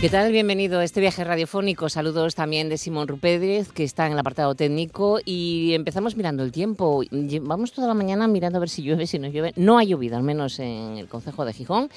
¿Qué tal? Bienvenido a este viaje radiofónico. Saludos también de Simón Rupédez, que está en el apartado técnico. Y empezamos mirando el tiempo. Vamos toda la mañana mirando a ver si llueve, si no llueve. No ha llovido, al menos en el Concejo de Gijón.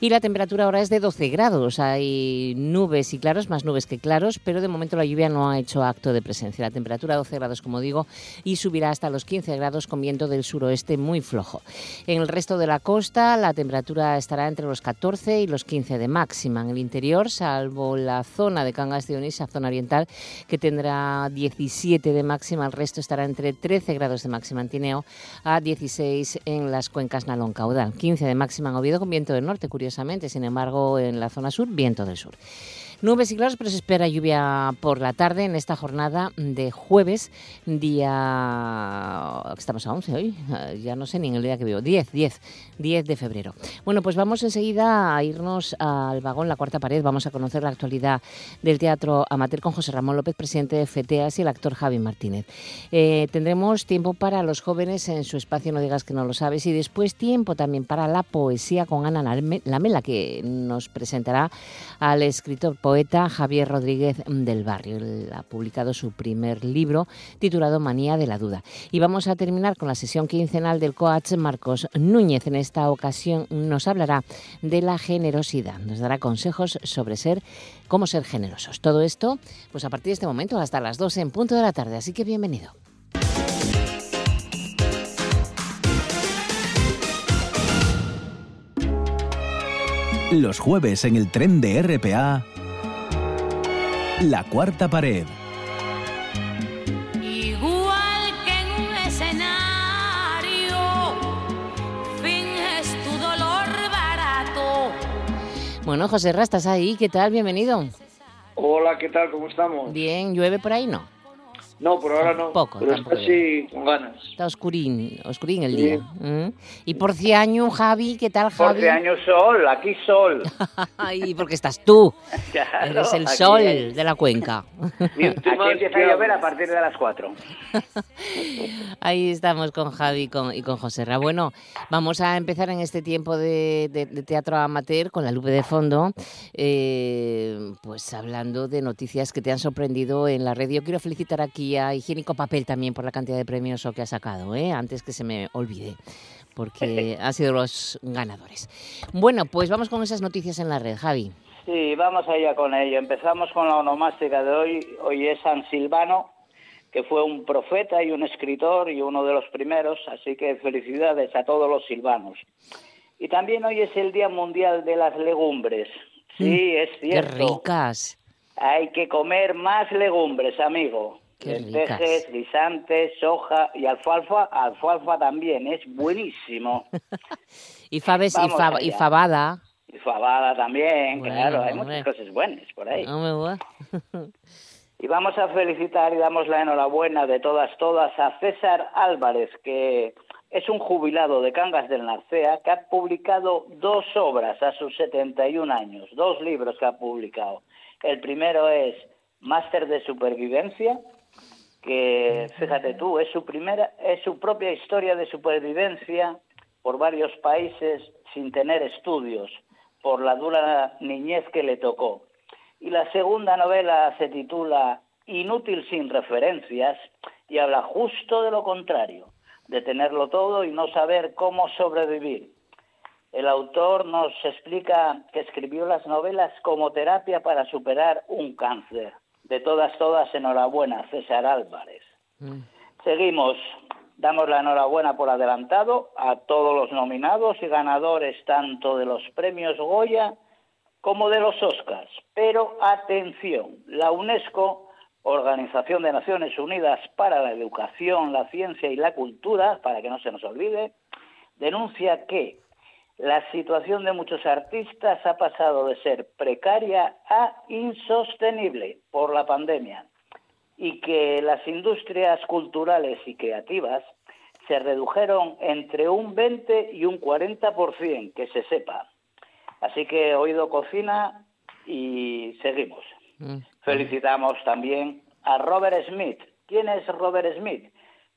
Y la temperatura ahora es de 12 grados. Hay nubes y claros, más nubes que claros, pero de momento la lluvia no ha hecho acto de presencia. La temperatura 12 grados, como digo, y subirá hasta los 15 grados con viento del suroeste muy flojo. En el resto de la costa, la temperatura estará entre los 14 y los 15 de máxima. En el interior, salvo la zona de Cangas de Onís, zona oriental, que tendrá 17 de máxima, el resto estará entre 13 grados de máxima en Tineo a 16 en las cuencas Nalón Caudal, 15 de máxima en Oviedo con viento del norte, curiosamente, sin embargo en la zona sur, viento del sur. Nubes y claros, pero se espera lluvia por la tarde en esta jornada de jueves, día... Estamos a 11 hoy, ya no sé ni en el día que veo, 10, 10, 10 de febrero. Bueno, pues vamos enseguida a irnos al vagón La Cuarta Pared, vamos a conocer la actualidad del Teatro Amateur con José Ramón López, presidente de FETEAS y el actor Javi Martínez. Eh, tendremos tiempo para los jóvenes en su espacio No digas que no lo sabes y después tiempo también para la poesía con Ana Lamela, que nos presentará al escritor Javier Rodríguez del Barrio. Ha publicado su primer libro titulado Manía de la Duda. Y vamos a terminar con la sesión quincenal del coach Marcos Núñez. En esta ocasión nos hablará de la generosidad. Nos dará consejos sobre ser, cómo ser generosos. Todo esto, pues a partir de este momento hasta las 12 en punto de la tarde. Así que bienvenido. Los jueves en el tren de RPA la cuarta pared. Igual que en un escenario, finges tu dolor barato. Bueno, José Ra, ¿estás ahí? ¿Qué tal? Bienvenido. Hola, ¿qué tal? ¿Cómo estamos? Bien, ¿llueve por ahí? No. No, por ahora no. Poco, pero está así con ganas. Está oscurín, oscurín el día. ¿Mm? Y por año, Javi, ¿qué tal, Javi? Por año sol, aquí sol. Ay, porque estás tú. Eres el sol de la cuenca. aquí empieza a llover a partir de las 4. Ahí estamos con Javi y con José Ra. Bueno, vamos a empezar en este tiempo de, teatro amateur con la lupe de fondo, eh, pues hablando de noticias que te han sorprendido en la red. Yo quiero felicitar aquí Higiénico Papel también por la cantidad de premios que ha sacado, ¿eh? antes que se me olvide, porque han sido los ganadores. Bueno, pues vamos con esas noticias en la red, Javi. Sí, vamos allá con ello. Empezamos con la onomástica de hoy. Hoy es San Silvano, que fue un profeta y un escritor y uno de los primeros, así que felicidades a todos los silvanos. Y también hoy es el Día Mundial de las Legumbres. Sí, mm, es cierto. Qué ricas. Hay que comer más legumbres, amigo lentejas, guisantes, soja y alfalfa, alfalfa también, es buenísimo. y faves y, y, fabada. Y fabada también, claro, hay muchas cosas buenas por ahí. y vamos a felicitar y damos la enhorabuena de todas, todas a César Álvarez, que es un jubilado de Cangas del Narcea que ha publicado dos obras a sus 71 años, dos libros que ha publicado. El primero es Máster de Supervivencia que fíjate tú, es su primera, es su propia historia de supervivencia por varios países sin tener estudios, por la dura niñez que le tocó. Y la segunda novela se titula Inútil sin referencias y habla justo de lo contrario, de tenerlo todo y no saber cómo sobrevivir. El autor nos explica que escribió las novelas como terapia para superar un cáncer de todas, todas, enhorabuena, César Álvarez. Mm. Seguimos. Damos la enhorabuena por adelantado a todos los nominados y ganadores tanto de los premios Goya como de los Oscars. Pero atención, la UNESCO, Organización de Naciones Unidas para la Educación, la Ciencia y la Cultura, para que no se nos olvide, denuncia que la situación de muchos artistas ha pasado de ser precaria a insostenible por la pandemia y que las industrias culturales y creativas se redujeron entre un 20 y un 40%, que se sepa. Así que oído cocina y seguimos. Mm. Felicitamos también a Robert Smith. ¿Quién es Robert Smith?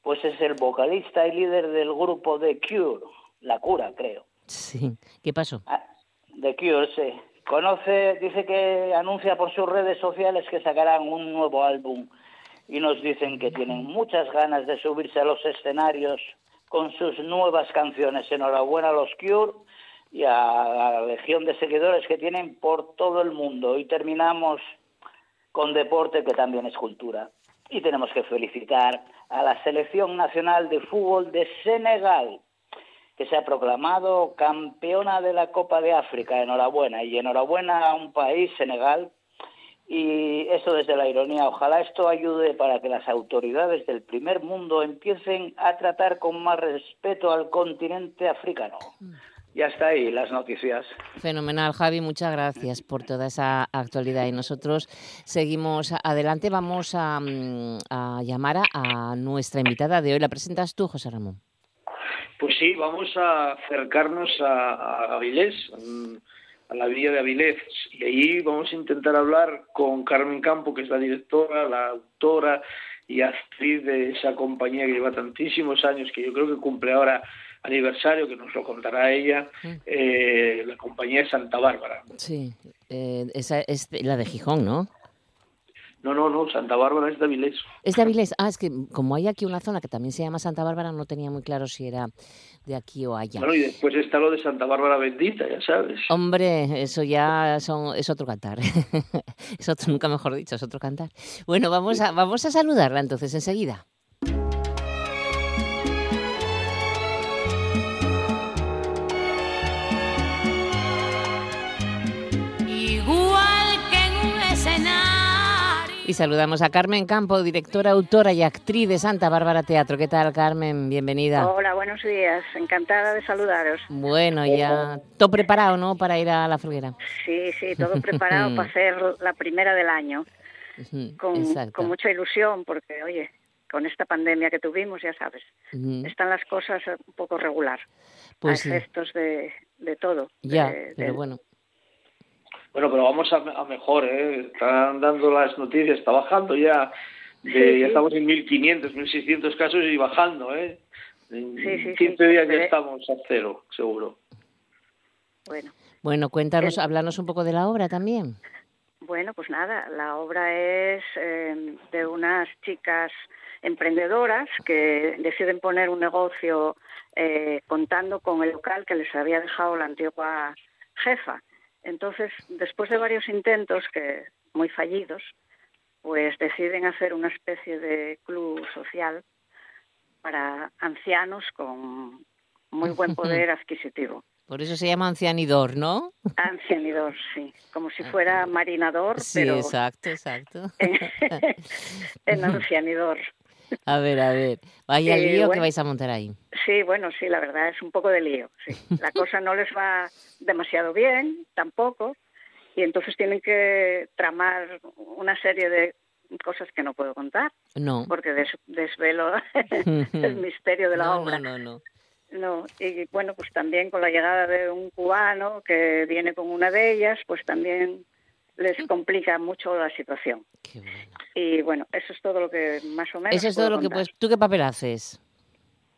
pues es el vocalista y líder del grupo The Cure, La Cura, creo. Sí, ¿qué pasó? Ah, The Cure, sí. Conoce, dice que anuncia por sus redes sociales que sacarán un nuevo álbum y nos dicen que tienen muchas ganas de subirse a los escenarios con sus nuevas canciones. Enhorabuena a los Cure y a la legión de seguidores que tienen por todo el mundo. Y terminamos con deporte, que también es cultura. Y tenemos que felicitar a la Selección Nacional de Fútbol de Senegal, que se ha proclamado campeona de la Copa de África. Enhorabuena. Y enhorabuena a un país, Senegal, y eso desde la ironía. Ojalá esto ayude para que las autoridades del primer mundo empiecen a tratar con más respeto al continente africano. Y hasta ahí las noticias. Fenomenal, Javi. Muchas gracias por toda esa actualidad. Y nosotros seguimos adelante. Vamos a, mm, llamar a, nuestra invitada de hoy. ¿La presentas tú, José Ramón? Pues sí, vamos a acercarnos a, a Avilés, a la villa de Avilés. Y ahí vamos a intentar hablar con Carmen Campo, que es la directora, la autora y actriz de esa compañía que lleva tantísimos años, que yo creo que cumple ahora aniversario, que nos lo contará ella, mm. eh, la compañía de Santa Bárbara. Sí, eh, esa es la de Gijón, ¿no? No, no, no, Santa Bárbara es de Avilés. Es de Avilés. Ah, es que como hay aquí una zona que también se llama Santa Bárbara, no tenía muy claro si era de aquí o allá. Bueno, y después está lo de Santa Bárbara bendita, ya sabes. Hombre, eso ya son, es otro cantar. es otro, nunca mejor dicho, es otro cantar. Bueno, vamos a, vamos a saludarla entonces enseguida. Y saludamos a Carmen Campo, directora, autora y actriz de Santa Bárbara Teatro. ¿Qué tal, Carmen? Bienvenida. Hola, buenos días. Encantada de saludaros. Bueno, ya todo preparado, ¿no? Para ir a la fruguera. Sí, sí, todo preparado para hacer la primera del año. Con, con, mucha ilusión, porque, oye, con esta pandemia que tuvimos, ya sabes, están las cosas un poco regular. Pues a efectos de, de todo. Ya, pero bueno. Bueno, pero vamos a, mejor, ¿eh? Están dando las noticias, está bajando ya. Ya estamos en 1.500, 1.600 casos y bajando, ¿eh? En sí, 15 días ya estamos a cero, seguro. Bueno. Bueno, cuéntanos, háblanos un poco de la obra también. Bueno, pues nada, la obra es em, de unas chicas emprendedoras que deciden poner un negocio eh, contando con el local que les había dejado la antigua jefa. Entonces, después de varios intentos, que muy fallidos, pues deciden hacer una especie de club social para ancianos con muy buen poder adquisitivo. Por eso se llama ancianidor, ¿no? Ancianidor, sí. Como si fuera marinador, sí, exacto, exacto. en ancianidor. A ver, a ver. ¿Vaya el lío que vais a montar ahí? Sí, bueno, sí, la verdad es un poco de lío. La cosa no les va demasiado bien, tampoco, y entonces tienen que tramar una serie de cosas que no puedo contar. No. Porque desvelo el misterio de la obra. No, no, no. No, y bueno, pues también con la llegada de un cubano que viene con una de ellas, pues también les complica mucho la situación. Qué bueno. Y bueno, eso es todo lo que más o menos. Eso es todo lo que puedes. ¿Tú qué papel haces?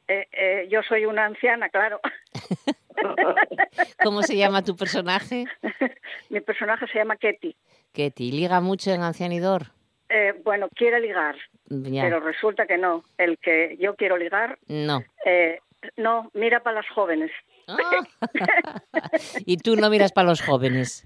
Eh, eh, yo soy una anciana, claro. ¿Cómo se llama tu personaje? Mi personaje se llama Ketty. Ketty, ¿liga mucho en Ancianidor? Eh, bueno, quiere ligar, pero resulta que no. El que yo quiero ligar, no. Eh, no, mira para las jóvenes. Ah. y tú no miras para los jóvenes.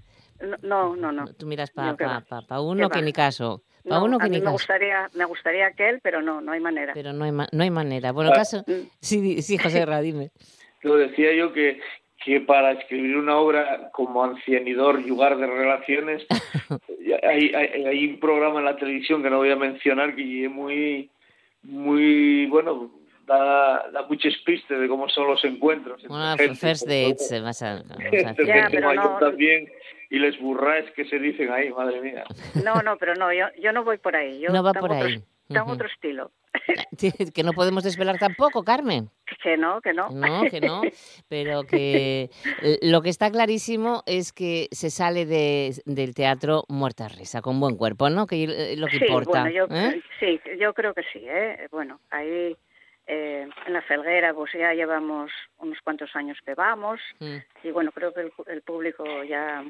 No, no, no. Tú miras para pa, uno que ni caso. Pa uno que a mí me gustaría, me gustaría aquel, pero no, no hay manera. Pero no hay, no hay manera. Bueno, ah. caso... Mm. Sí, sí, José Ra, dime. Lo decía yo que, que para escribir una obra como ancianidor lugar de relaciones, hay, hay, hay, un programa en la televisión que no voy a mencionar que es muy, muy, bueno, da, da muchos pistes de cómo son los encuentros. Bueno, first dates, vas a, ya, pero no... también y les burráis que se dicen ahí, madre mía. No, no, pero no, yo, yo no voy por ahí. Yo no va por ahí. tengo otro estilo. que no podemos desvelar tampoco, Carmen. Que no, que no. No, que no. Pero que lo que está clarísimo es que se sale de, del teatro muerta risa, con buen cuerpo, ¿no? Que es lo que sí, importa. Bueno, yo, ¿eh? Sí, yo creo que sí. ¿eh? Bueno, ahí Eh, en la Felguera, pues ya llevamos unos cuantos años que vamos mm. y bueno, creo que el, público ya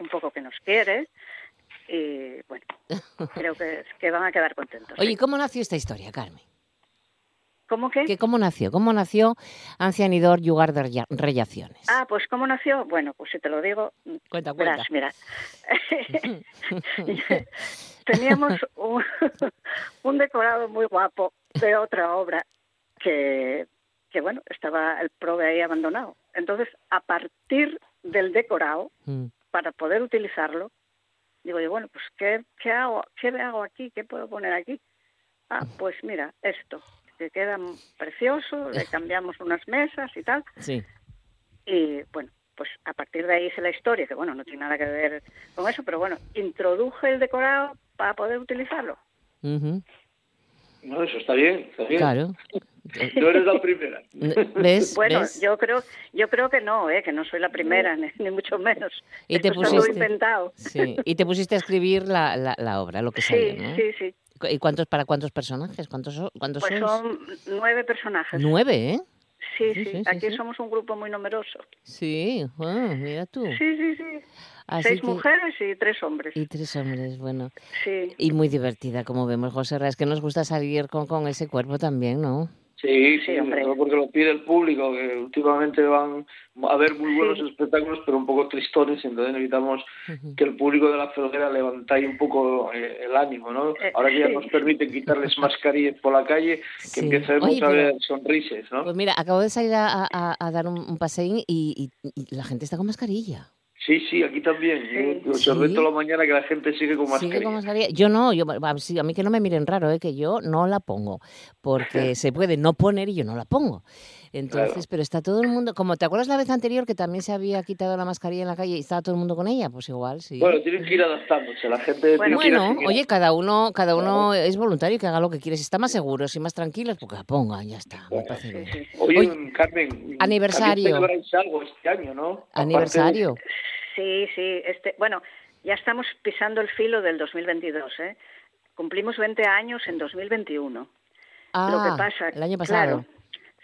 un poco que nos quiere y bueno, creo que, que van a quedar contentos. Oye, ¿cómo nació esta historia, Carmen? ¿Cómo qué? ¿Cómo nació? ¿Cómo nació Ancianidor Yugar de Rellaciones? Ah, pues ¿cómo nació? Bueno, pues si te lo digo... Cuenta, cuenta. mira. Teníamos un, decorado muy guapo de otra obra que, que, bueno, estaba el prove ahí abandonado. Entonces, a partir del decorado, mm. Para poder utilizarlo, digo yo, bueno, pues ¿qué, ¿qué hago? ¿Qué hago aquí? ¿Qué puedo poner aquí? Ah, pues mira, esto que queda precioso, le cambiamos unas mesas y tal. Sí. Y bueno, pues a partir de ahí hice la historia, que bueno, no tiene nada que ver con eso, pero bueno, introduje el decorado para poder utilizarlo. No, eso está bien, está bien. Claro. No eres la primera. ¿Ves? Bueno, yo creo, yo creo que no, ¿eh? que no soy la primera, ni, mucho menos. Y te pusiste, inventado. Sí. Y te pusiste a escribir la, la, obra, lo que sí, ¿no? Sí, sí, ¿Y cuántos para cuántos personajes? ¿Cuántos, cuántos pues son nueve personajes. Nueve, ¿eh? Sí, sí, aquí somos un grupo muy numeroso. Sí, ah, mira tú. Sí, sí, sí. Seis mujeres y tres hombres. Y tres hombres, bueno. Sí. Y muy divertida, como vemos, José Es que nos gusta salir con, con ese cuerpo también, ¿no? Sí, sí, porque lo pide el público, que últimamente van a ver muy buenos espectáculos, pero un poco tristones, entonces necesitamos que el público de la felguera levante un poco eh, el ánimo, ¿no? Eh, Ahora que ya nos permiten quitarles mascarillas por la calle, que empecemos a ver sonrisas, ¿no? Pues mira, acabo de salir a, a, dar un, un paseín y, y la gente está con mascarilla. Sí, sí, aquí también. Yo, ¿Sí? toda la mañana que la gente sigue con mascarilla. Yo no, yo, a mí que no me miren raro, ¿eh? que yo no la pongo, porque se puede no poner y yo no la pongo. Entonces, pero está todo el mundo, como te acuerdas la vez anterior que también se había quitado la mascarilla en la calle y estaba todo el mundo con ella, pues igual, sí. Bueno, tienen que ir adaptándose, la gente... Bueno, oye, cada uno cada uno es voluntario que haga lo que quiere, si está más seguros y más tranquilos, pues que la pongan, ya está, me parece bien. Oye, Carmen, aniversario. algo este año, ¿no? Aniversario. Sí, sí. Este, bueno, ya estamos pisando el filo del 2022, ¿eh? Cumplimos 20 años en 2021. Ah, lo que pasa, el año pasado.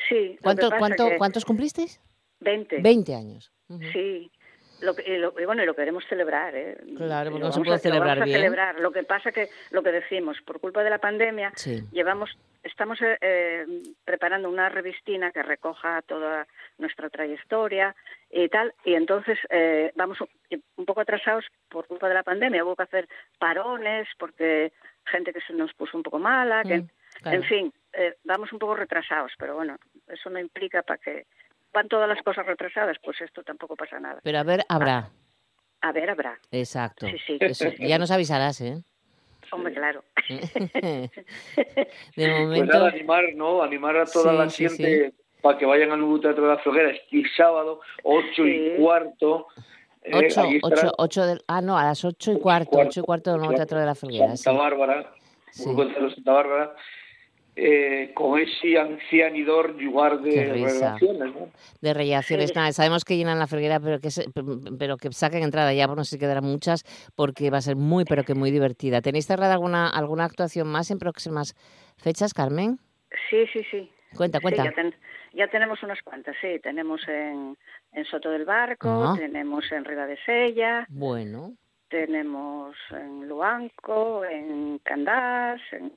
sí. ¿Cuánto, cuánto, ¿Cuántos cumplisteis? 20. 20 años. Sí. Lo, y, lo, bueno, y lo queremos celebrar, ¿eh? Claro, porque no se puede celebrar lo bien. celebrar. Lo que pasa que, lo que decimos, por culpa de la pandemia, llevamos, estamos eh, eh, preparando una revistina que recoja toda nuestra trayectoria y tal, y entonces eh, vamos un poco atrasados por culpa de la pandemia. Hubo que hacer parones porque gente que se nos puso un poco mala, que, mm, en fin, eh, vamos un poco retrasados, pero bueno, eso no implica para que van todas las cosas retrasadas, pues esto tampoco pasa nada. Pero a ver, habrá. A, ver, habrá. Exacto. Sí, sí. ya nos avisarás, ¿eh? Hombre, claro. de pues momento... animar, ¿no? Animar a toda la gente para que vayan al nuevo Teatro de la Floguera este sábado, ocho y cuarto. Eh, ocho, ocho, ocho de, ah, no, a las ocho y cuarto, ocho y cuarto del nuevo Teatro de la Floguera. Santa Bárbara, sí. Santa Bárbara eh, con ese ancianidor lugar de relaciones. ¿no? De relaciones, nada, sabemos que llenan la ferguera, pero que, pero que saquen entrada ya, por no sé si quedarán muchas, porque va a ser muy, pero que muy divertida. ¿Tenéis cerrada alguna, alguna actuación más en próximas fechas, Carmen? Sí, sí, sí. Cuenta, cuenta. ya, tenemos unas cuantas, sí. Tenemos en, en Soto del Barco, ah. tenemos en Riva de Sella. Bueno. Tenemos en Luanco, en Candás, en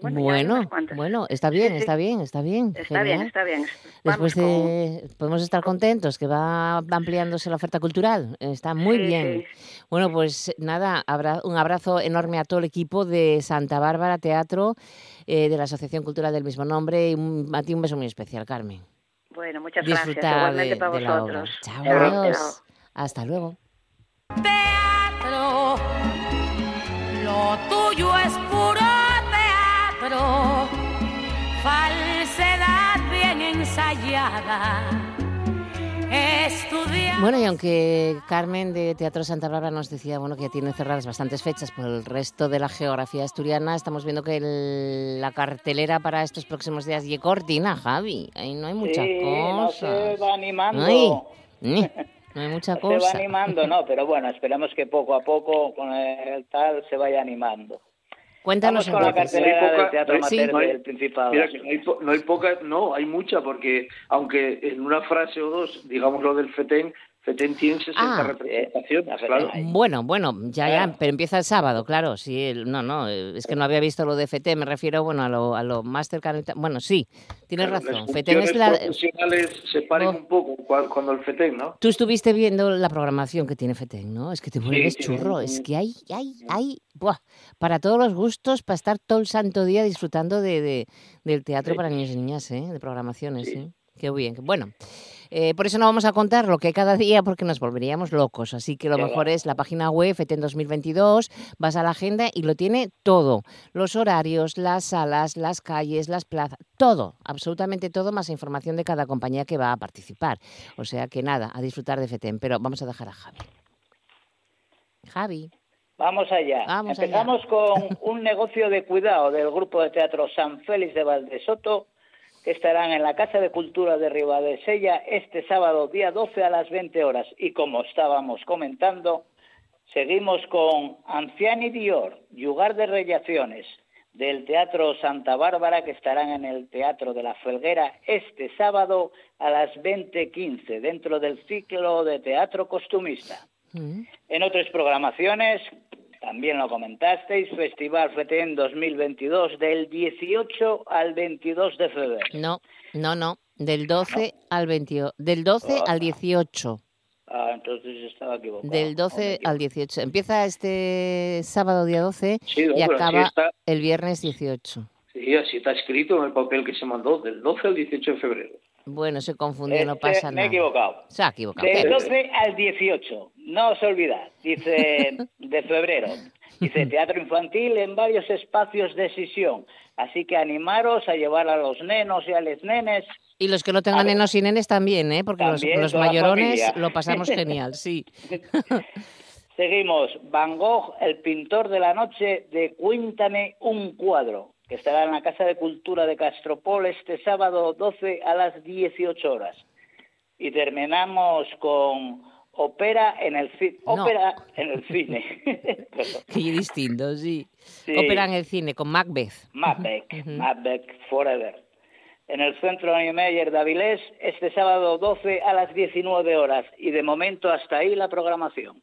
bueno, bueno, está bien, está bien, está bien. Está bien, está bien. Después de, podemos estar contentos que va ampliándose la oferta cultural. Está muy bien. Bueno, pues nada, un abrazo enorme a todo el equipo de Santa Bárbara Teatro, eh, de la Asociación Cultural del mismo nombre, y a ti un beso muy especial, Carmen. Bueno, muchas gracias. Igualmente para vosotros. Chao, Hasta luego. Teatro, lo tuyo es puro falsedad bien ensayada. Bueno, y aunque Carmen de Teatro Santa Bárbara nos decía bueno, que tiene cerradas bastantes fechas por el resto de la geografía asturiana, estamos viendo que la cartelera para estos próximos días y cortina, Javi. Ahí no hay mucha cosa. No se va animando. no hay mucha cosa. Se va animando, no, pero bueno, esperamos que poco a poco con el tal se vaya animando. Cuéntanos Vamos con la cartelera del Teatro Amateur del Principado. Mira que no hay, no hay poca, no, hay mucha, porque aunque en una frase o dos digamos lo del FETEN, FETEN tiene 60 ah, representaciones, claro. Bueno, bueno, ya, ya, pero empieza el sábado, claro, sí, no, no, es que no había visto lo de FETEN, me refiero, bueno, a lo, a lo Mastercard, bueno, sí, tienes razón, FETEN es la... profesionales se paren oh. un poco cuando el FETEN, ¿no? Tú estuviste viendo la programación que tiene FETEN, ¿no? Es que te vuelves churro, es que hay, hay, hay, buah, para todos los gustos, para estar todo el santo día disfrutando de, de del teatro para niños y niñas, ¿eh? De programaciones, ¿eh? Qué bien, bueno... Eh, por eso no vamos a contar lo que cada día porque nos volveríamos locos. Así que lo mejor es la página web FETEN 2022, vas a la agenda y lo tiene todo. Los horarios, las salas, las calles, las plazas, todo, absolutamente todo, más información de cada compañía que va a participar. O sea que nada, a disfrutar de FETEN. Pero vamos a dejar a Javi. Javi. Vamos allá. Empezamos con un negocio de cuidado del grupo de teatro San Félix de Valdesoto que estarán en la Casa de Cultura de Ribadesella este sábado día 12 a las 20 horas. Y como estábamos comentando, seguimos con Anciani Dior, Lugar de Rellaciones, del Teatro Santa Bárbara, que estarán en el Teatro de la Felguera este sábado a las 20.15, dentro del ciclo de teatro costumista. Mm. En otras programaciones, también lo comentasteis, Festival FETEN 2022 del 18 al 22 de febrero. No, no, no, del 12 al 20, del 12 al 18. Ah, entonces estaba equivocado. Del 12 al 18. Empieza este sábado día 12 y acaba el viernes 18. Sí, así está escrito en el papel que se mandó, del 12 al 18 de febrero. Bueno, se confundió, no pasa nada. Me he equivocado. Se ha equivocado. Del 12 al 18, no os olvidad, dice de febrero. Dice teatro infantil en varios espacios de sesión. Así que animaros a llevar a los nenos y a los nenes. Y los que no tengan nenos y nenes también, ¿eh? Porque los, los mayorones lo pasamos genial, sí. Seguimos. Van Gogh, el pintor de la noche, de Cuéntame un cuadro que estará en la Casa de Cultura de Castropol este sábado 12 a las 18 horas. Y terminamos con ópera en el cine. Ópera en el cine. Qué distinto, sí. Ópera en el cine con Macbeth. Macbeth, Macbeth Forever. En el Centro Niemeyer de Avilés este sábado 12 a las 19 horas. Y de momento hasta ahí la programación.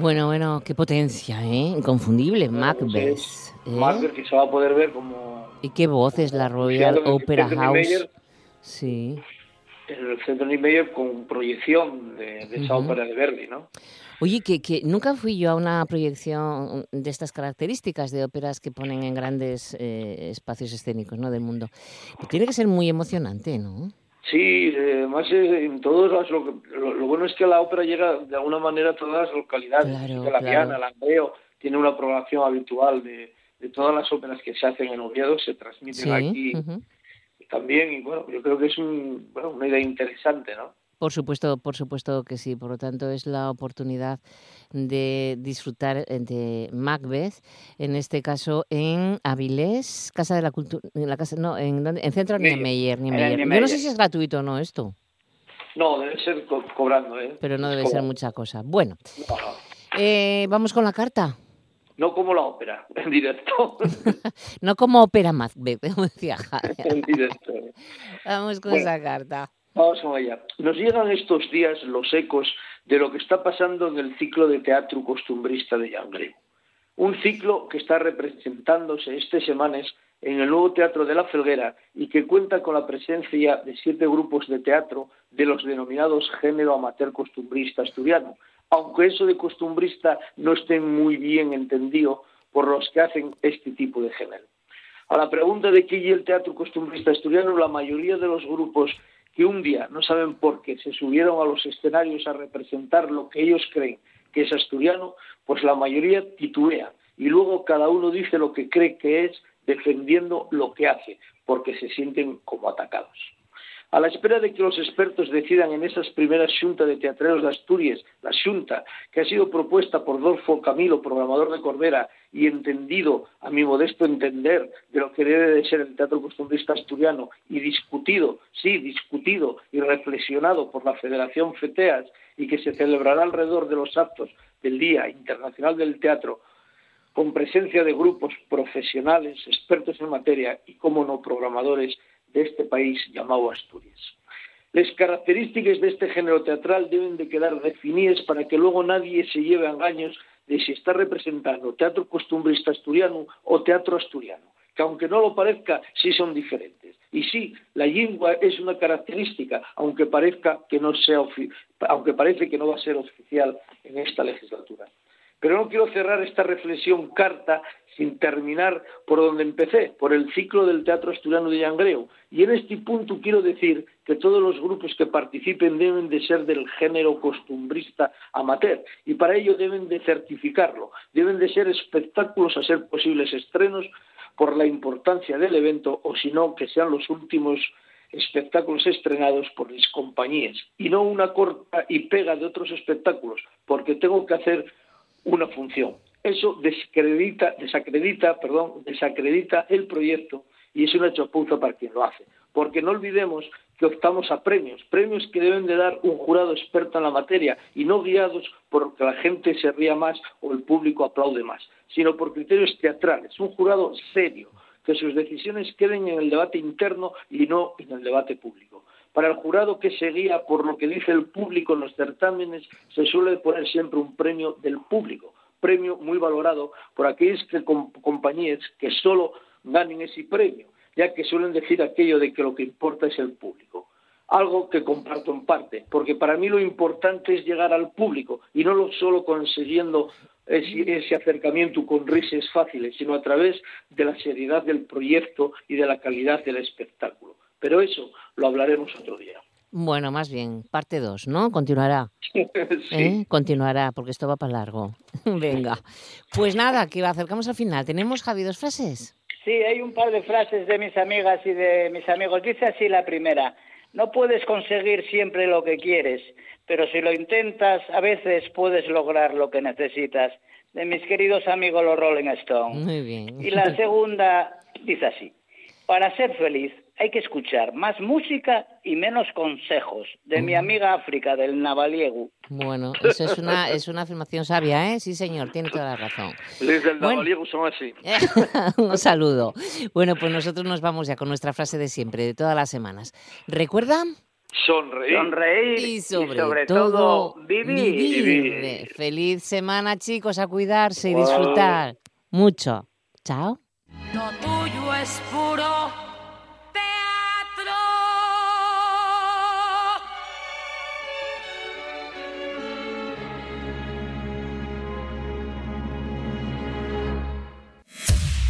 Bueno, bueno, qué potencia, ¿eh? Inconfundible, Macbeth. ¿eh? Macbeth que se va a poder ver como... ¿Y qué voces? La Royal Opera House. sí. En el Centro Niemeyer con proyección de, esa ópera de Verdi, ¿no? Oye, que, que, nunca fui yo a una proyección de estas características de óperas que ponen en grandes eh, espacios escénicos ¿no? del mundo. Tiene que ser muy emocionante, ¿no? Sí, además eh, en todos las, lo, lo, bueno es que la ópera llega de alguna manera a todas las localidades. Claro, la Viana, la Andreo, tiene una programación habitual de, de, todas las óperas que se hacen en Oviedo, se transmiten aquí también. Y bueno, yo creo que es un, bueno, una idea interesante, ¿no? Por supuesto, por supuesto que sí. Por lo tanto, es la oportunidad de disfrutar de Macbeth, en este caso en Avilés, Casa de la Cultura, en la casa, no, en, en Centro Niemeyer, Yo no sé si es gratuito o no esto. No, debe ser cobrando, ¿eh? Pero no debe ser mucha cosa. Bueno, eh, vamos con la carta. No como la ópera, en directo. no como ópera Macbeth, decía En directo. Vamos con esa carta. Vamos allá. Nos llegan estos días los ecos de lo que está pasando en el ciclo de teatro costumbrista de Yangre. Un ciclo que está representándose este semanas en el nuevo Teatro de la Felguera y que cuenta con la presencia de siete grupos de teatro de los denominados género amateur costumbrista asturiano, aunque eso de costumbrista no esté muy bien entendido por los que hacen este tipo de género. A la pregunta de qué es el teatro costumbrista asturiano, la mayoría de los grupos que un día, no saben por qué, se subieron a los escenarios a representar lo que ellos creen que es asturiano, pues la mayoría titubea y luego cada uno dice lo que cree que es defendiendo lo que hace, porque se sienten como atacados. A la espera de que los expertos decidan en esas primeras xunta de teatreros de Asturias, la xunta que ha sido propuesta por Dolfo Camilo, programador de Corbera, y entendido, a mi modesto entender, de lo que debe de ser el teatro costumbrista asturiano, y discutido, sí, discutido y reflexionado por la Federación FETEAS, y que se celebrará alrededor de los actos del Día Internacional del Teatro, con presencia de grupos profesionales, expertos en materia y, como no, programadores de este país llamado Asturias. Las características de este género teatral deben de quedar definidas para que luego nadie se lleve engaños de si está representando teatro costumbrista asturiano o teatro asturiano, que aunque no lo parezca, sí son diferentes. Y sí, la lengua es una característica, aunque parezca que no sea aunque parece que no va a ser oficial en esta legislatura. Pero no quiero cerrar esta reflexión carta sin terminar por donde empecé, por el ciclo del teatro asturiano de Yangreo. Y en este punto quiero decir que todos los grupos que participen deben de ser del género costumbrista amateur y para ello deben de certificarlo. Deben de ser espectáculos a ser posibles estrenos por la importancia del evento o si no que sean los últimos espectáculos estrenados por las compañías y no una corta y pega de otros espectáculos porque tengo que hacer una función. Eso desacredita, perdón, desacredita el proyecto y es una chapuza para quien lo hace. Porque no olvidemos que optamos a premios, premios que deben de dar un jurado experto en la materia y no guiados por que la gente se ría más o el público aplaude más, sino por criterios teatrales, un jurado serio, que sus decisiones queden en el debate interno y no en el debate público. Para el jurado que se guía por lo que dice el público en los certámenes, se suele poner siempre un premio del público, premio muy valorado por aquellas compañías que solo ganen ese premio, ya que suelen decir aquello de que lo que importa es el público. Algo que comparto en parte, porque para mí lo importante es llegar al público y no solo consiguiendo ese, acercamiento con risas fáciles, sino a través de la seriedad del proyecto y de la calidad del espectáculo. Pero eso lo hablaremos otro día. Bueno, más bien, parte 2, ¿no? Continuará. ¿Eh? Continuará, porque esto va para largo. Venga. Pues nada, que acercamos al final. ¿Tenemos, Javi, dos frases? Sí, hay un par de frases de mis amigas y de mis amigos. Dice así la primera. No puedes conseguir siempre lo que quieres, pero si lo intentas, a veces puedes lograr lo que necesitas. De mis queridos amigos los Rolling Stones. Muy bien. Y la segunda dice así. Para ser feliz hay que escuchar más música y menos consejos. De mi amiga África, del Navaliegu. Bueno, eso es una, es una afirmación sabia, ¿eh? Sí, señor, tiene toda la razón. Les del Navaliegu son así. Un saludo. Bueno, pues nosotros nos vamos ya con nuestra frase de siempre, de todas las semanas. ¿Recuerda? Sonreír. y sobre, todo, vivir. Feliz semana, chicos, a cuidarse y disfrutar mucho. Chao. Lo tuyo es puro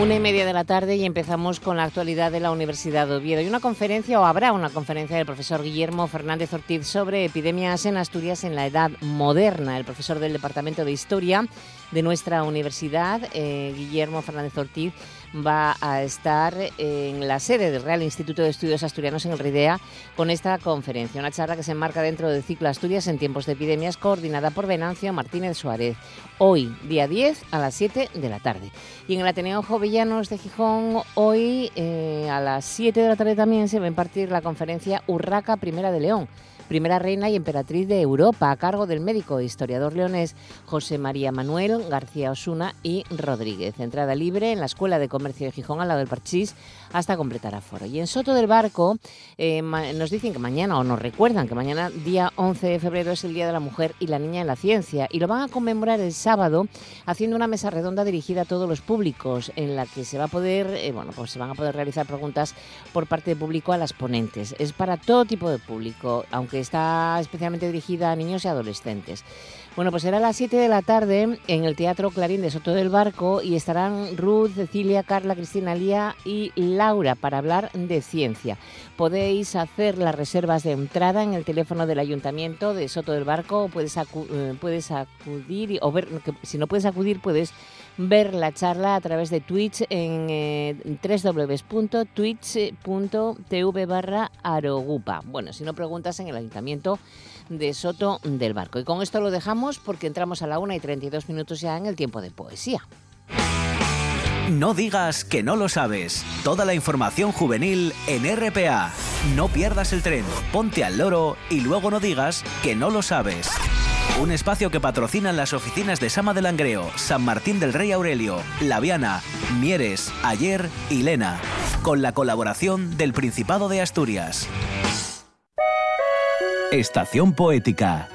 Una y media de la tarde y empezamos con la actualidad de la Universidad de Oviedo. Hay una conferencia, o habrá una conferencia del profesor Guillermo Fernández Ortiz sobre epidemias en Asturias en la Edad Moderna. El profesor del Departamento de Historia de nuestra universidad, eh, Guillermo Fernández Ortiz, va a estar en la sede del Real Instituto de Estudios Asturianos en el RIDEA con esta conferencia, una charla que se enmarca dentro del ciclo Asturias en tiempos de epidemias coordinada por Venancio Martínez Suárez, hoy, día 10, a las 7 de la tarde. Y en el Ateneo Jovellanos de Gijón, hoy eh, a las 7 de la tarde también se va a impartir la conferencia Urraca Primera de León primera reina y emperatriz de Europa, a cargo del médico e historiador leonés José María Manuel García Osuna y Rodríguez. Entrada libre en la Escuela de Comercio de Gijón, al lado del Parchís, hasta completar aforo. Y en Soto del Barco eh, nos dicen que mañana, o nos recuerdan que mañana, día 11 de febrero, es el Día de la Mujer y la Niña en la Ciencia, y lo van a conmemorar el sábado haciendo una mesa redonda dirigida a todos los públicos, en la que se va a poder, eh, bueno, pues se van a poder realizar preguntas por parte del público a las ponentes. Es para todo tipo de público, aunque está especialmente dirigida a niños y adolescentes. Bueno, pues será a las 7 de la tarde en el Teatro Clarín de Soto del Barco y estarán Ruth, Cecilia, Carla, Cristina Lía y Laura para hablar de ciencia. Podéis hacer las reservas de entrada en el teléfono del Ayuntamiento de Soto del Barco puedes, eh, puedes acudir o ver, si no puedes acudir puedes ver la charla a través de Twitch en eh, www.twitch.tv barra arogupa. Bueno, si no preguntas en el Ayuntamiento de Soto del Barco. Y con esto lo dejamos porque entramos a la 1 y 32 minutos ya en el tiempo de poesía. No digas que no lo sabes. Toda la información juvenil en RPA. No pierdas el tren, ponte al loro y luego no digas que no lo sabes. Un espacio que patrocinan las oficinas de Sama del Langreo, San Martín del Rey Aurelio, Laviana, Mieres, Ayer y Lena, con la colaboración del Principado de Asturias. Estación Poética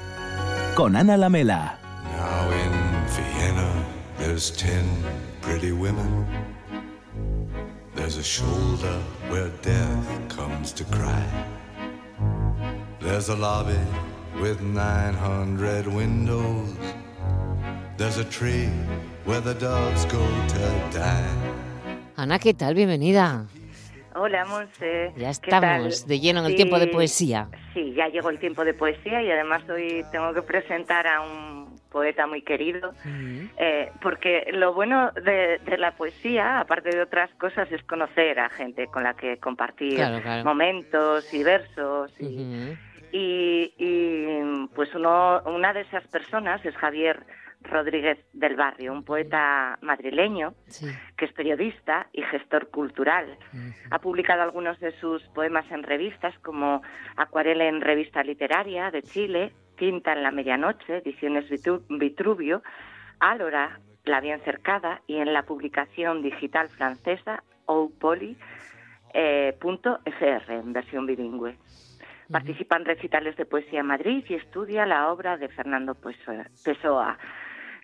con Ana Lamela. Now in Vienna there's ten pretty women. There's a shoulder where death comes to cry. There's a lobby with 900 windows. There's a tree where the doves go to die. Ana, ¿qué tal? Bienvenida. Hola, Monse. Ya estamos de lleno en el tiempo de poesía. Sí, ya llegó el tiempo de poesía y además hoy tengo que presentar a un poeta muy querido, eh, porque lo bueno de, la poesía, aparte de otras cosas, es conocer a gente con la que compartir momentos y versos. Y, y, pues uno, una de esas personas es Javier Rodríguez del Barrio, un poeta madrileño que es periodista y gestor cultural. Ha publicado algunos de sus poemas en revistas como Acuarela en Revista Literaria de Chile, Tinta en la Medianoche, Ediciones Vitruvio, Álora, La Bien Cercada y en la publicación digital francesa Oupoli.fr eh, en versión bilingüe. Participa en recitales de poesía en Madrid y estudia la obra de Fernando Pessoa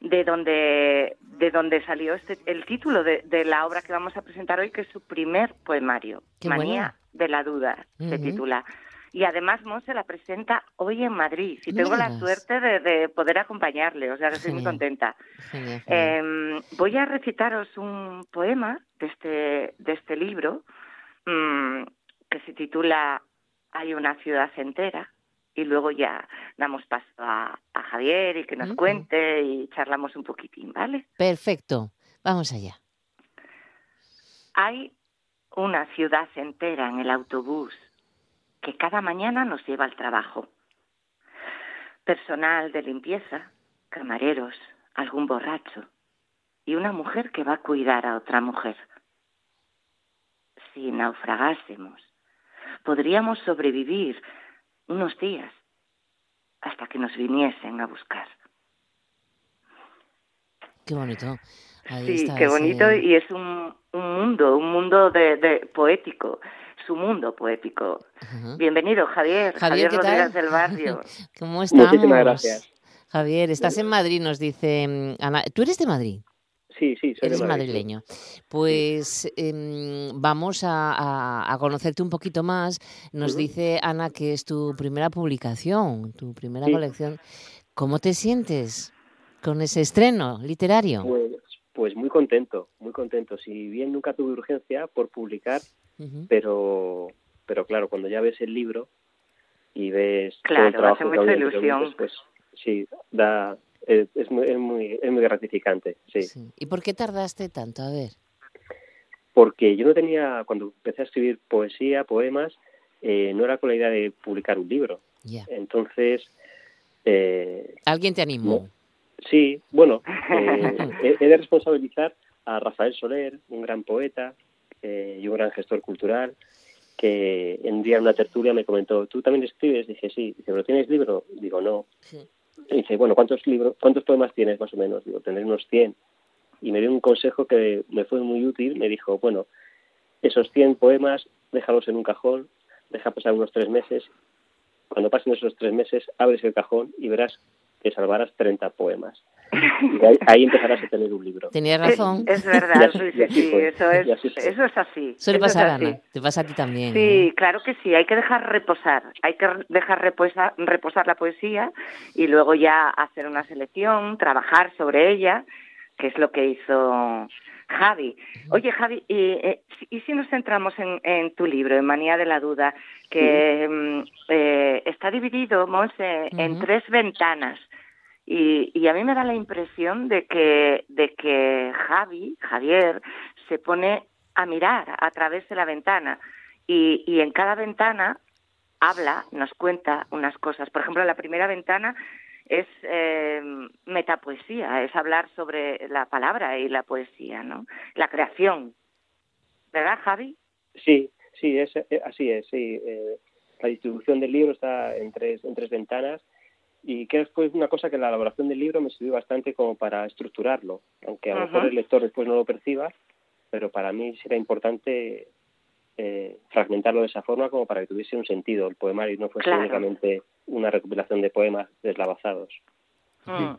de donde, de donde salió este, el título de, la obra que vamos a presentar hoy, que es su primer poemario, Manía de la Duda, se titula. Y además Monse la presenta hoy en Madrid. Y tengo la suerte de, poder acompañarle, o sea que estoy muy contenta. Em, voy a recitaros un poema de este, de este libro mm, que se titula Hay una ciudad entera y luego ya damos paso a, Javier y que nos cuente y charlamos un poquitín, ¿vale? Perfecto, vamos allá. Hay una ciudad entera en el autobús que cada mañana nos lleva al trabajo. Personal de limpieza, camareros, algún borracho y una mujer que va a cuidar a otra mujer. Si naufragásemos, podríamos sobrevivir unos días hasta que nos viniesen a buscar. Qué bonito. sí, qué bonito y es un, mundo, un mundo de, poético, su mundo poético. Bienvenido, Javier. Javier, Rodríguez del Barrio. ¿Cómo estamos? Muchísimas gracias. Javier, estás en Madrid, nos dice mm, Ana. ¿Tú eres de Madrid? Sí, sí, soy Eres madrileño. Pues em, vamos a, conocerte un poquito más. Nos dice Ana que es tu primera publicación, tu primera colección. ¿Cómo te sientes con ese estreno literario? Pues, pues, muy contento, muy contento. Si bien nunca tuve urgencia por publicar, pero, pero claro, cuando ya ves el libro y ves claro, el trabajo hace mucha ilusión. pues sí, da, es, muy, es, muy, es muy gratificante, sí. ¿Y por qué tardaste tanto? A ver. Porque yo no tenía, cuando empecé a escribir poesía, poemas, eh, no era con la idea de publicar un libro. Entonces... Eh, ¿Alguien te animó? sí, bueno, eh, he, de responsabilizar a Rafael Soler, un gran poeta y un gran gestor cultural, que en día en una tertulia me comentó, ¿tú también escribes? Dije, sí. Dice, ¿pero tienes libro? Digo, no. Sí dice, bueno, ¿cuántos libros, cuántos poemas tienes más o menos? Digo, tendré unos 100. Y me dio un consejo que me fue muy útil. Me dijo, bueno, esos 100 poemas, déjalos en un cajón, deja pasar unos tres meses. Cuando pasen esos tres meses, abres el cajón y verás que salvarás 30 poemas. ahí, empezarás a tener un libro. Tenías razón. Es, verdad, sí, sí, eso, es, eso es así. Suele pasar, Ana. Te pasa a ti también. Sí, ¿eh? claro que sí. Hay que dejar reposar. Hay que dejar reposar, reposar la poesía y luego ya hacer una selección, trabajar sobre ella, que es lo que hizo Javi. Oye, Javi, ¿y, eh, y si nos centramos en, tu libro, en Manía de la Duda, que mm, eh, está dividido, Monse, en tres ventanas? Y, a mí me da la impresión de que, de que Javi, Javier, se pone a mirar a través de la ventana y, y en cada ventana habla, nos cuenta unas cosas. Por ejemplo, la primera ventana es eh, metapoesía, es hablar sobre la palabra y la poesía, ¿no? La creación. ¿Verdad, Javi? Sí, sí, es, eh, así es, sí. Eh, la distribución del libro está en tres, en tres ventanas y que es una cosa que la elaboración del libro me sirvió bastante como para estructurarlo, aunque a lo mejor el lector después no lo perciba, pero para mí será importante eh, fragmentarlo de esa forma como para que tuviese un sentido el poemario y no fuese únicamente una recopilación de poemas deslavazados. Mm.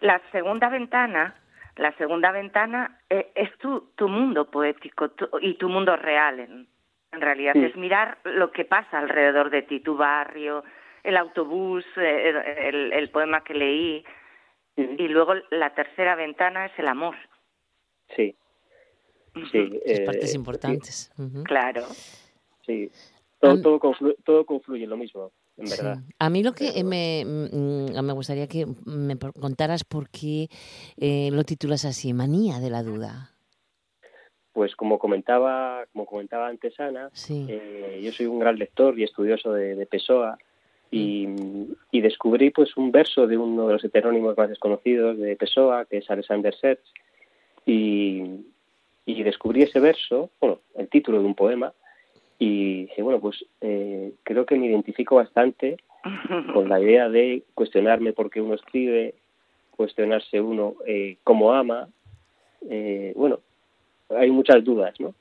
La segunda ventana, la segunda ventana eh, es tu, tu mundo poético y tu mundo real en, realidad. Es mirar lo que pasa alrededor de ti, tu barrio, el autobús, eh, el, poema que leí. Y luego la tercera ventana es el amor. Sí. Sí. partes eh, importantes. Claro. Sí. Todo, todo, confluye, todo confluye en lo mismo. En verdad. A mí lo que me, mm, me, gustaría que me contaras por qué eh, lo titulas así, Manía de la Duda. Pues como comentaba, como comentaba antes Ana, yo soy un gran lector y estudioso de, de Pessoa y, descubrí pues un verso de uno de los heterónimos más desconocidos de Pessoa, que es Alexander Serge, y, y descubrí ese verso, bueno, el título de un poema, y dije, bueno, pues eh, creo que me identifico bastante con la idea de cuestionarme por qué uno escribe, cuestionarse uno eh, cómo ama, eh, bueno, hay muchas dudas, ¿no?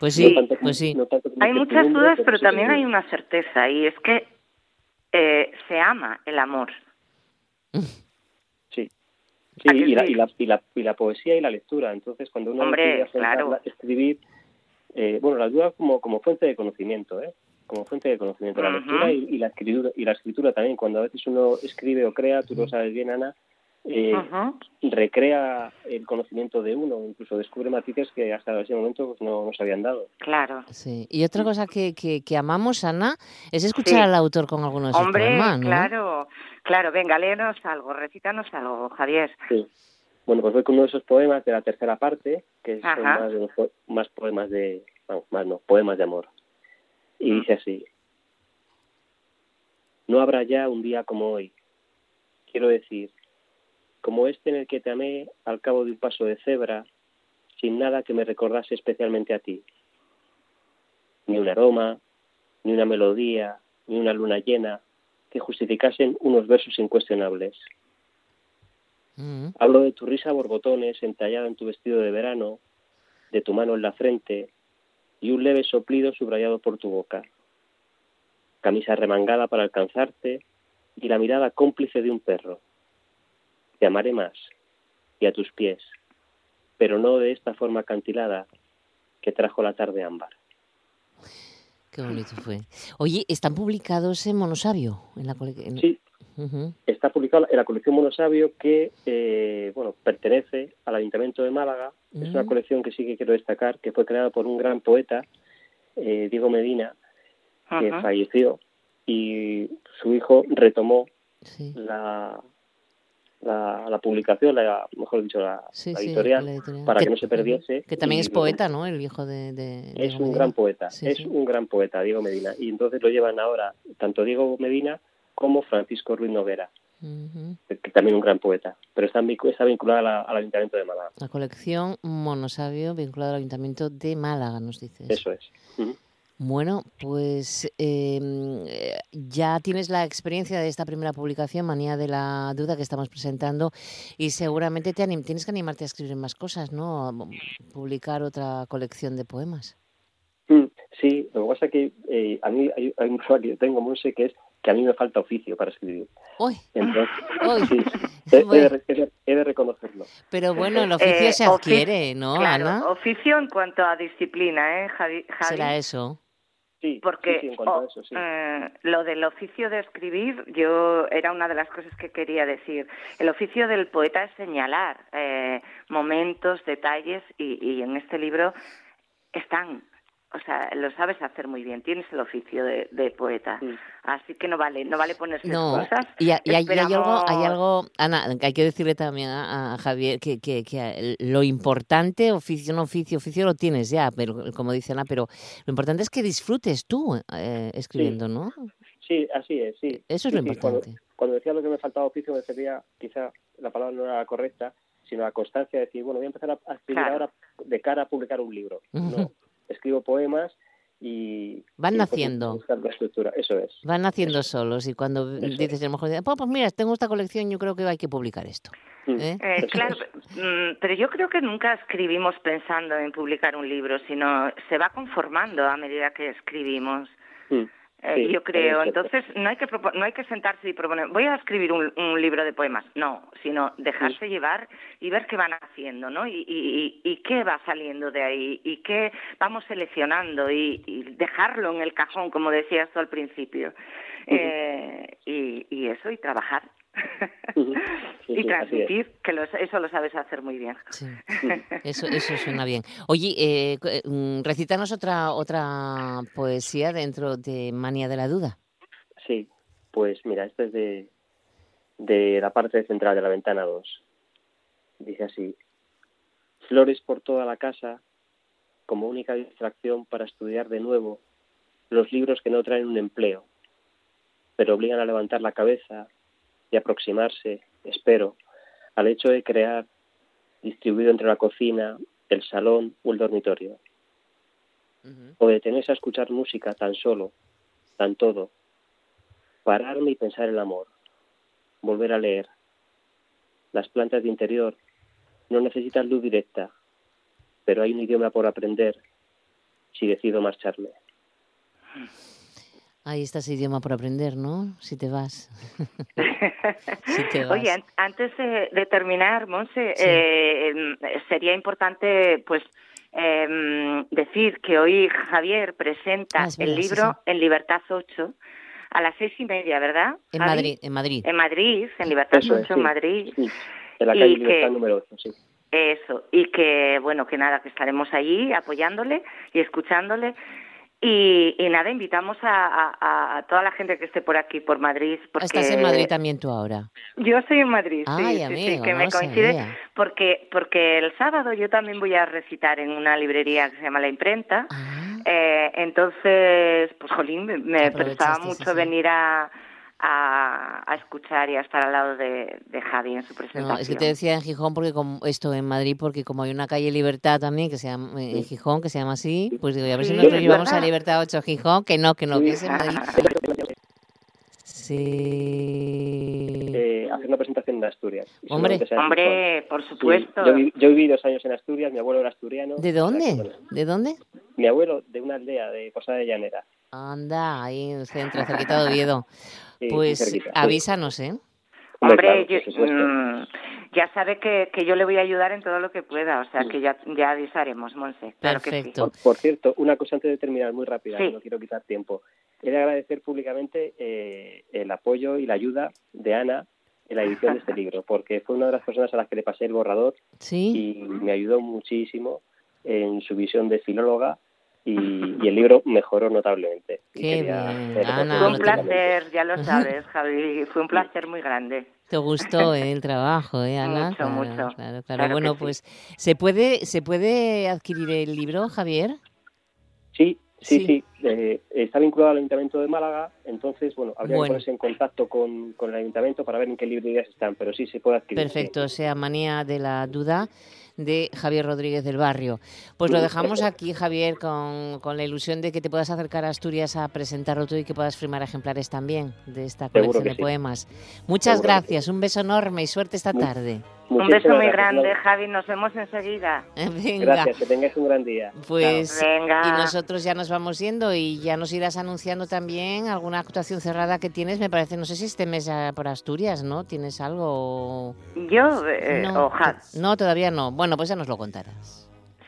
Pues sí, pues sí. hay muchas dudas, pero también hay una certeza, y es que eh, se ama el amor. Sí. Sí, y la, y, la, y, la, y la poesía y la lectura. Entonces, cuando uno Hombre, claro. escribir, eh, bueno, la duda como, como fuente de conocimiento, ¿eh? Como fuente de conocimiento. La lectura y, la escritura, y la escritura también. Cuando a veces uno escribe o crea, tú lo sabes bien, Ana, eh, recrea el conocimiento de uno, incluso descubre matices que hasta ese momento pues, no nos habían dado. Claro. Sí. Y otra cosa que, que, amamos, Ana, es escuchar al autor con algunos de sus Hombre, claro, claro. Venga, léenos algo, recítanos algo, Javier. Sí. Bueno, pues voy con uno de esos poemas de la tercera parte, que son más, más, poemas de, más no, poemas de amor. Y mm. dice así, no habrá ya un día como hoy. Quiero decir, como este en el que te amé al cabo de un paso de cebra, sin nada que me recordase especialmente a ti. Ni un aroma, ni una melodía, ni una luna llena que justificasen unos versos incuestionables. Mm. Hablo de tu risa borbotones entallada en tu vestido de verano, de tu mano en la frente y un leve soplido subrayado por tu boca. Camisa remangada para alcanzarte y la mirada cómplice de un perro te amaré más y a tus pies, pero no de esta forma acantilada que trajo la tarde ámbar. Qué bonito fue. Oye, ¿están publicados en Monosabio? En la Sí, está publicado en la colección Monosabio que eh, bueno pertenece al Ayuntamiento de Málaga. Es una mm. colección que sí que quiero destacar, que fue creada por un gran poeta, eh, Diego Medina, que falleció, y su hijo retomó la, la, publicación, la, mejor dicho, la, editorial, para que, no se perdiese. Que también es poeta, ¿no? El viejo de... es un gran poeta, es un gran poeta, Diego Medina. Y entonces lo llevan ahora tanto Diego Medina como Francisco Ruiz Noguera. que también un gran poeta, pero está, está vinculada al Ayuntamiento de Málaga. La colección Monosabio vinculada al Ayuntamiento de Málaga, nos dices. Eso es. Bueno, pues em, eh, ya tienes la experiencia de esta primera publicación, Manía de la Duda, que estamos presentando, y seguramente te tienes que animarte a escribir más cosas, ¿no? A publicar otra colección de poemas. Mm, sí, lo que pasa es que eh, a mí hay, un problema que yo tengo, Monse, que es que a mí me falta oficio para escribir. Uy. Entonces, he, de, reconocerlo. Pero bueno, el oficio eh, se adquiere, ¿no, Ana? Oficio en cuanto a disciplina, ¿eh, Javi? Será eso. Sí, porque sí, eso, sí. Eh, lo del oficio de escribir, yo era una de las cosas que quería decir. El oficio del poeta es señalar eh, momentos, detalles, y, y en este libro están o sea, lo sabes hacer muy bien, tienes el oficio de, poeta, así que no vale, no vale ponerse no. cosas. Y, hay, algo, hay algo, Ana, hay que decirle también a, Javier que, que, lo importante, oficio, no oficio, oficio lo tienes ya, pero como dice Ana, pero lo importante es que disfrutes tú eh, escribiendo, ¿no? Sí, así es, sí. Eso es lo importante. Cuando, decía lo que me faltaba oficio, me sería, quizá la palabra no era correcta, sino la constancia de decir, bueno, voy a empezar a, escribir ahora de cara a publicar un libro. No, escribo poemas y van naciendo la estructura eso es van naciendo solos y cuando dices a lo mejor pues, pues mira tengo esta colección yo creo que hay que publicar esto mm. ¿eh? Eh, claro mm, pero yo creo que nunca escribimos pensando en publicar un libro sino se va conformando a medida que escribimos mm. Eh, yo creo. Entonces, no hay que no hay que sentarse y proponer, voy a escribir un, libro de poemas. No, sino dejarse llevar y ver qué van haciendo, ¿no? Y, y, y, qué va saliendo de ahí y qué vamos seleccionando y, dejarlo en el cajón, como decías tú al principio. eh, y, y eso, y trabajar y transmitir, que eso lo sabes hacer muy bien. Sí, eso, eso suena bien. Oye, eh, mm, recítanos otra, otra poesía dentro de Manía de la Duda. Sí, pues mira, esta es de, de la parte central de la ventana 2. Dice así, flores por toda la casa como única distracción para estudiar de nuevo los libros que no traen un empleo, pero obligan a levantar la cabeza y aproximarse, espero, al hecho de crear distribuido entre la cocina, el salón o el dormitorio. O detenerse a escuchar música tan solo, tan todo. Pararme y pensar el amor. Volver a leer. Las plantas de interior no necesitan luz directa, pero hay un idioma por aprender si decido marcharme. Ahí está ese idioma por aprender, ¿no? Si te vas. Oye, antes de, terminar, Monse, eh, em, sería importante, pues, em, decir que hoy Javier presenta ah, el libro En Libertad 8 a las seis y media, ¿verdad? En Madrid, en Madrid. En Madrid, en Libertad 8 en Madrid. En la calle Libertad número 8, sí. Eso, y que, bueno, que nada, que estaremos allí apoyándole y escuchándole y, nada, invitamos a, toda la gente que esté por aquí, por Madrid. Porque... ¿Estás en Madrid también tú ahora? Yo estoy en Madrid, sí, sí, que me coincide. Porque, porque el sábado yo también voy a recitar en una librería que se llama La Imprenta. Ah. Eh, entonces, pues, jolín, me, me prestaba mucho venir a a, escuchar y a estar al lado de, Javi en su presentación. No, es que te decía en Gijón, porque como esto en Madrid, porque como hay una calle Libertad también, que se llama, en Gijón, que se llama así, pues digo, a ver si nos llevamos a Libertad 8 Gijón, que no, que no, que es en Madrid. Sí. Eh, haciendo presentación de Asturias. Hombre, hombre, por supuesto. yo, viví dos años en Asturias, mi abuelo era asturiano. ¿De dónde? ¿De dónde? Mi abuelo de una aldea de Posada de Llanera. Anda, ahí en el centro, cerquita de Oviedo pues avísanos, ¿eh? Hombre, mm, ya sabe que, que, yo le voy a ayudar en todo lo que pueda, o sea que ya, ya avisaremos, Monse. Perfecto. por, cierto, una cosa antes de terminar, muy rápida, no quiero quitar tiempo. De agradecer públicamente eh, el apoyo y la ayuda de Ana en la edición de este libro, porque fue una de las personas a las que le pasé el borrador y me ayudó muchísimo en su visión de filóloga y, el libro mejoró notablemente. Qué bien. fue un placer, ya lo sabes, Javi, fue un placer muy grande. Te gustó el trabajo, ¿eh, Ana? Mucho, mucho. Claro, claro. bueno, pues, ¿se puede, ¿se puede adquirir el libro, Javier? Sí, sí, sí. Eh, está vinculado al Ayuntamiento de Málaga, entonces, bueno, habría que ponerse en contacto con, con, el Ayuntamiento para ver en qué librerías están, pero sí se puede adquirir. Perfecto, o sea, manía de la duda de Javier Rodríguez del Barrio. Pues lo dejamos aquí, Javier, con, con, la ilusión de que te puedas acercar a Asturias a presentarlo todo y que puedas firmar ejemplares también de esta colección de poemas. Muchas gracias, un beso enorme y suerte esta tarde. Un beso muy grande, Javi. Nos vemos enseguida. Venga. Gracias, que tengas un gran día. Pues, y nosotros ya nos vamos yendo y ya nos irás anunciando también alguna actuación cerrada que tienes, me parece, no sé si este mes por Asturias, ¿no? ¿Tienes algo? Yo, eh, no, No, todavía no. Bueno, pues ya nos lo contarás.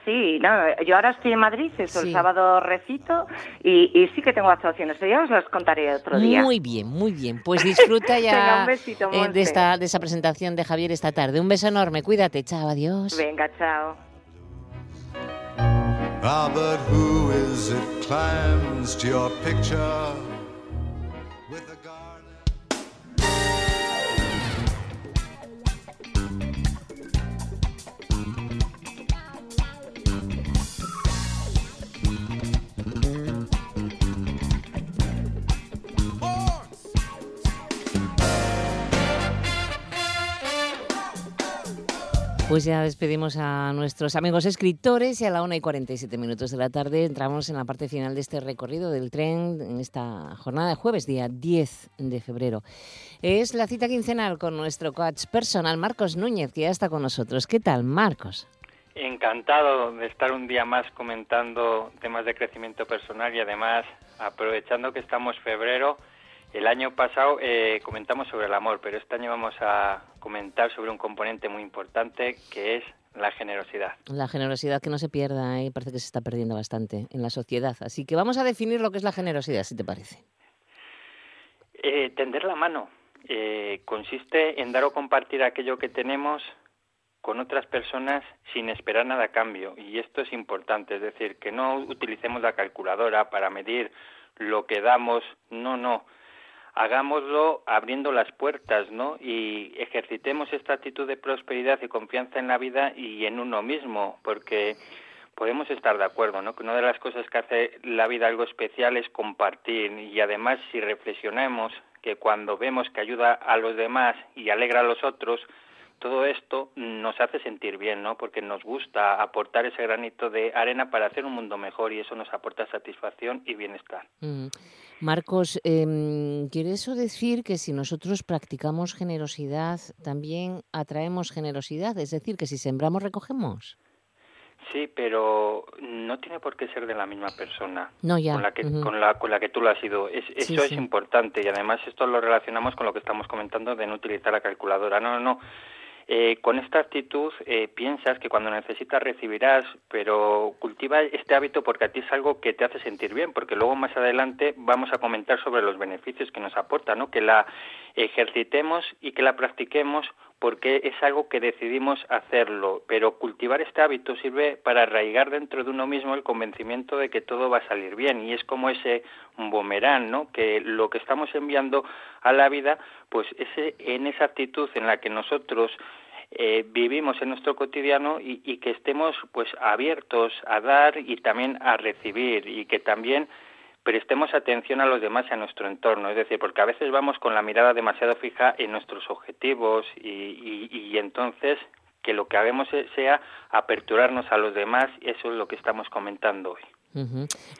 Sí, no, yo ahora estoy en Madrid, eso, el sábado recito y, sí que tengo actuaciones, pero ya os las contaré otro día. Muy bien, muy bien. Pues disfruta ya eh, de, esta, de esa presentación de Javier esta tarde. Un beso enorme, cuídate, chao, adiós. Venga, chao. Ah, who is it climbs to your picture? Pues ya despedimos a nuestros amigos escritores y a la 1 y 47 minutos de la tarde entramos en la parte final de este recorrido del tren en esta jornada de jueves, día 10 de febrero. Es la cita quincenal con nuestro coach personal, Marcos Núñez, que ya está con nosotros. ¿Qué tal, Marcos? Encantado de estar un día más comentando temas de crecimiento personal y además aprovechando que estamos febrero el año pasado eh, comentamos sobre el amor, pero este año vamos a comentar sobre un componente muy importante que es la generosidad. La generosidad que no se pierda y ¿eh? parece que se está perdiendo bastante en la sociedad. Así que vamos a definir lo que es la generosidad, si te parece. Eh, tender la mano consiste en dar o compartir aquello que tenemos con otras personas sin esperar nada a cambio. Y esto es importante, es decir, que no utilicemos la calculadora para medir lo que damos, no, no hagámoslo abriendo las puertas, ¿no? Y ejercitemos esta actitud de prosperidad y confianza en la vida y en uno mismo, porque podemos estar de acuerdo, ¿no? Que una de las cosas que hace la vida algo especial es compartir y además si reflexionamos que cuando vemos que ayuda a los demás y alegra a los otros, todo esto nos hace sentir bien, ¿no? Porque nos gusta aportar ese granito de arena para hacer un mundo mejor y eso nos aporta satisfacción y bienestar. Mm. Marcos, eh, ¿quiere eso decir que si nosotros practicamos generosidad, también atraemos generosidad? Es decir, que si sembramos, recogemos. Sí, pero no tiene por qué ser de la misma persona no, ya. con la que con la con la que tú lo has sido. Es, eso es importante y además esto lo relacionamos con lo que estamos comentando de no utilizar la calculadora. No, no, no. Eh, con esta actitud eh, piensas que cuando necesitas recibirás, pero cultiva este hábito porque a ti es algo que te hace sentir bien, porque luego más adelante vamos a comentar sobre los beneficios que nos aporta, ¿no? Que la ejercitemos y que la practiquemos porque es algo que decidimos hacerlo, pero cultivar este hábito sirve para arraigar dentro de uno mismo el convencimiento de que todo va a salir bien y es como ese boomerang, ¿no? Que lo que estamos enviando a la vida, pues ese, en esa actitud en la que nosotros eh, vivimos en nuestro cotidiano y, y que estemos pues abiertos a dar y también a recibir y que también prestemos atención a los demás y a nuestro entorno, es decir, porque a veces vamos con la mirada demasiado fija en nuestros objetivos y, entonces que lo que hagamos sea aperturarnos a los demás, y eso es lo que estamos comentando hoy.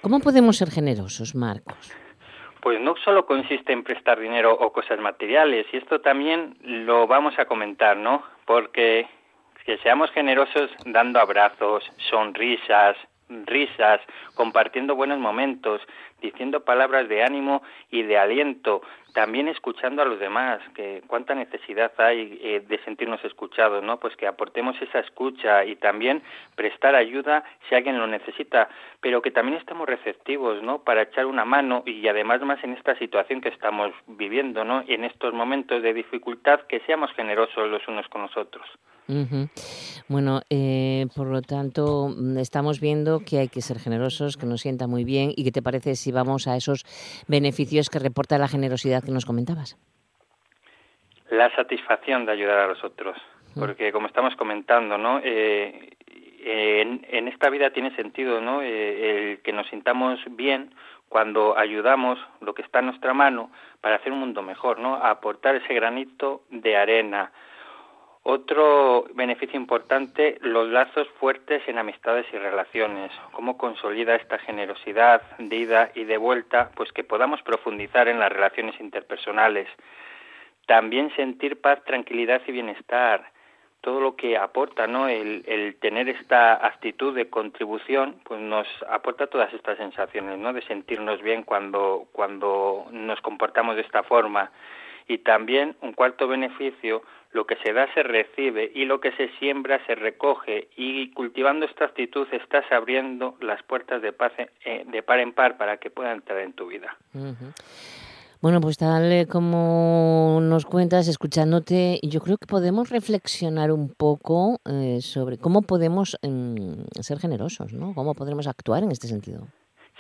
¿Cómo podemos ser generosos, Marcos? Pues no solo consiste en prestar dinero o cosas materiales, y esto también lo vamos a comentar, ¿no? Porque que seamos generosos dando abrazos, sonrisas, risas, compartiendo buenos momentos, diciendo palabras de ánimo y de aliento, también escuchando a los demás, que cuánta necesidad hay eh, de sentirnos escuchados, ¿no? Pues que aportemos esa escucha y también prestar ayuda si alguien lo necesita, pero que también estemos receptivos, ¿no? Para echar una mano y además más en esta situación que estamos viviendo, ¿no? En estos momentos de dificultad, que seamos generosos los unos con los otros. Bueno, eh, por lo tanto, mm, estamos viendo que hay que ser generosos, que nos sienta muy bien. ¿Y qué te parece si vamos a esos beneficios que reporta la generosidad que nos comentabas? La satisfacción de ayudar a los otros, porque como estamos comentando, ¿no? Eh, en, esta vida tiene sentido, ¿no? Eh, el que nos sintamos bien cuando ayudamos lo que está en nuestra mano para hacer un mundo mejor, ¿no? A aportar ese granito de arena, otro beneficio importante, los lazos fuertes en amistades y relaciones. Cómo consolida esta generosidad de ida y de vuelta, pues que podamos profundizar en las relaciones interpersonales. También sentir paz, tranquilidad y bienestar. todo lo que aporta, ¿no? El, el, tener esta actitud de contribución, pues nos aporta todas estas sensaciones, ¿no? De sentirnos bien cuando, cuando nos comportamos de esta forma. Y también un cuarto beneficio, lo que se da se recibe y lo que se siembra se recoge. Y cultivando esta actitud estás abriendo las puertas de, paz, eh, de par en par para que puedan entrar en tu vida. Bueno, pues tal como nos cuentas, escuchándote, yo creo que podemos reflexionar un poco eh, sobre cómo podemos mm, ser generosos, ¿no? Cómo podremos actuar en este sentido.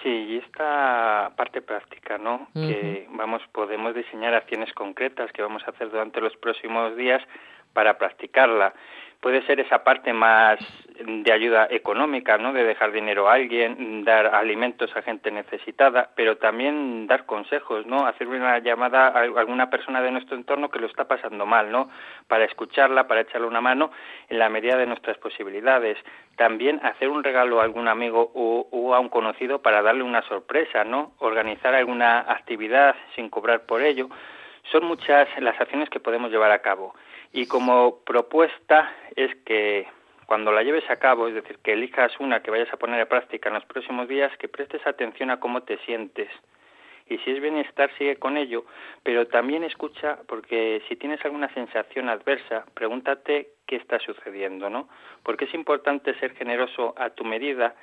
Sí, y esta parte práctica, ¿no? Que vamos, podemos diseñar acciones concretas que vamos a hacer durante los próximos días para practicarla puede ser esa parte más de ayuda económica, ¿no? De dejar dinero a alguien, dar alimentos a gente necesitada, pero también dar consejos, ¿no? Hacer una llamada a alguna persona de nuestro entorno que lo está pasando mal, ¿no? Para escucharla, para echarle una mano en la medida de nuestras posibilidades. También hacer un regalo a algún amigo o, o a un conocido para darle una sorpresa, ¿no? Organizar alguna actividad sin cobrar por ello. Son muchas las acciones que podemos llevar a cabo. Y como propuesta es que cuando la lleves a cabo, es decir, que elijas una que vayas a poner en práctica en los próximos días, que prestes atención a cómo te sientes. Y si es bienestar, sigue con ello, pero también escucha, porque si tienes alguna sensación adversa, pregúntate qué está sucediendo, ¿no? Porque es importante ser generoso a tu medida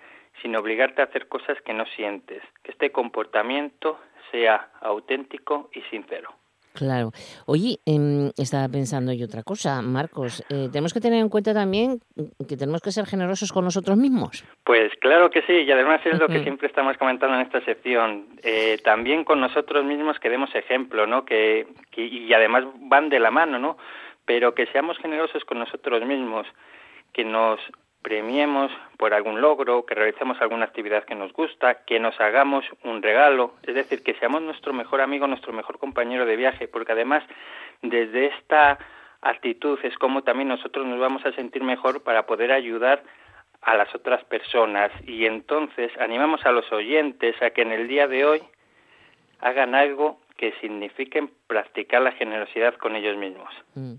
sin obligarte a hacer cosas que no sientes, que este comportamiento sea auténtico y sincero. Claro. Oye, em, estaba pensando yo otra cosa, Marcos. Eh, tenemos que tener en cuenta también que tenemos que ser generosos con nosotros mismos. Pues claro que sí, y además es lo que siempre estamos comentando en esta sección. Eh, también con nosotros mismos que demos ejemplo, ¿no? Que, que, y además van de la mano, ¿no? Pero que seamos generosos con nosotros mismos, que nos premiemos por algún logro, que realicemos alguna actividad que nos gusta, que nos hagamos un regalo, es decir, que seamos nuestro mejor amigo, nuestro mejor compañero de viaje, porque además desde esta actitud es como también nosotros nos vamos a sentir mejor para poder ayudar a las otras personas. Y entonces animamos a los oyentes a que en el día de hoy hagan algo que signifiquen practicar la generosidad con ellos mismos. Mm.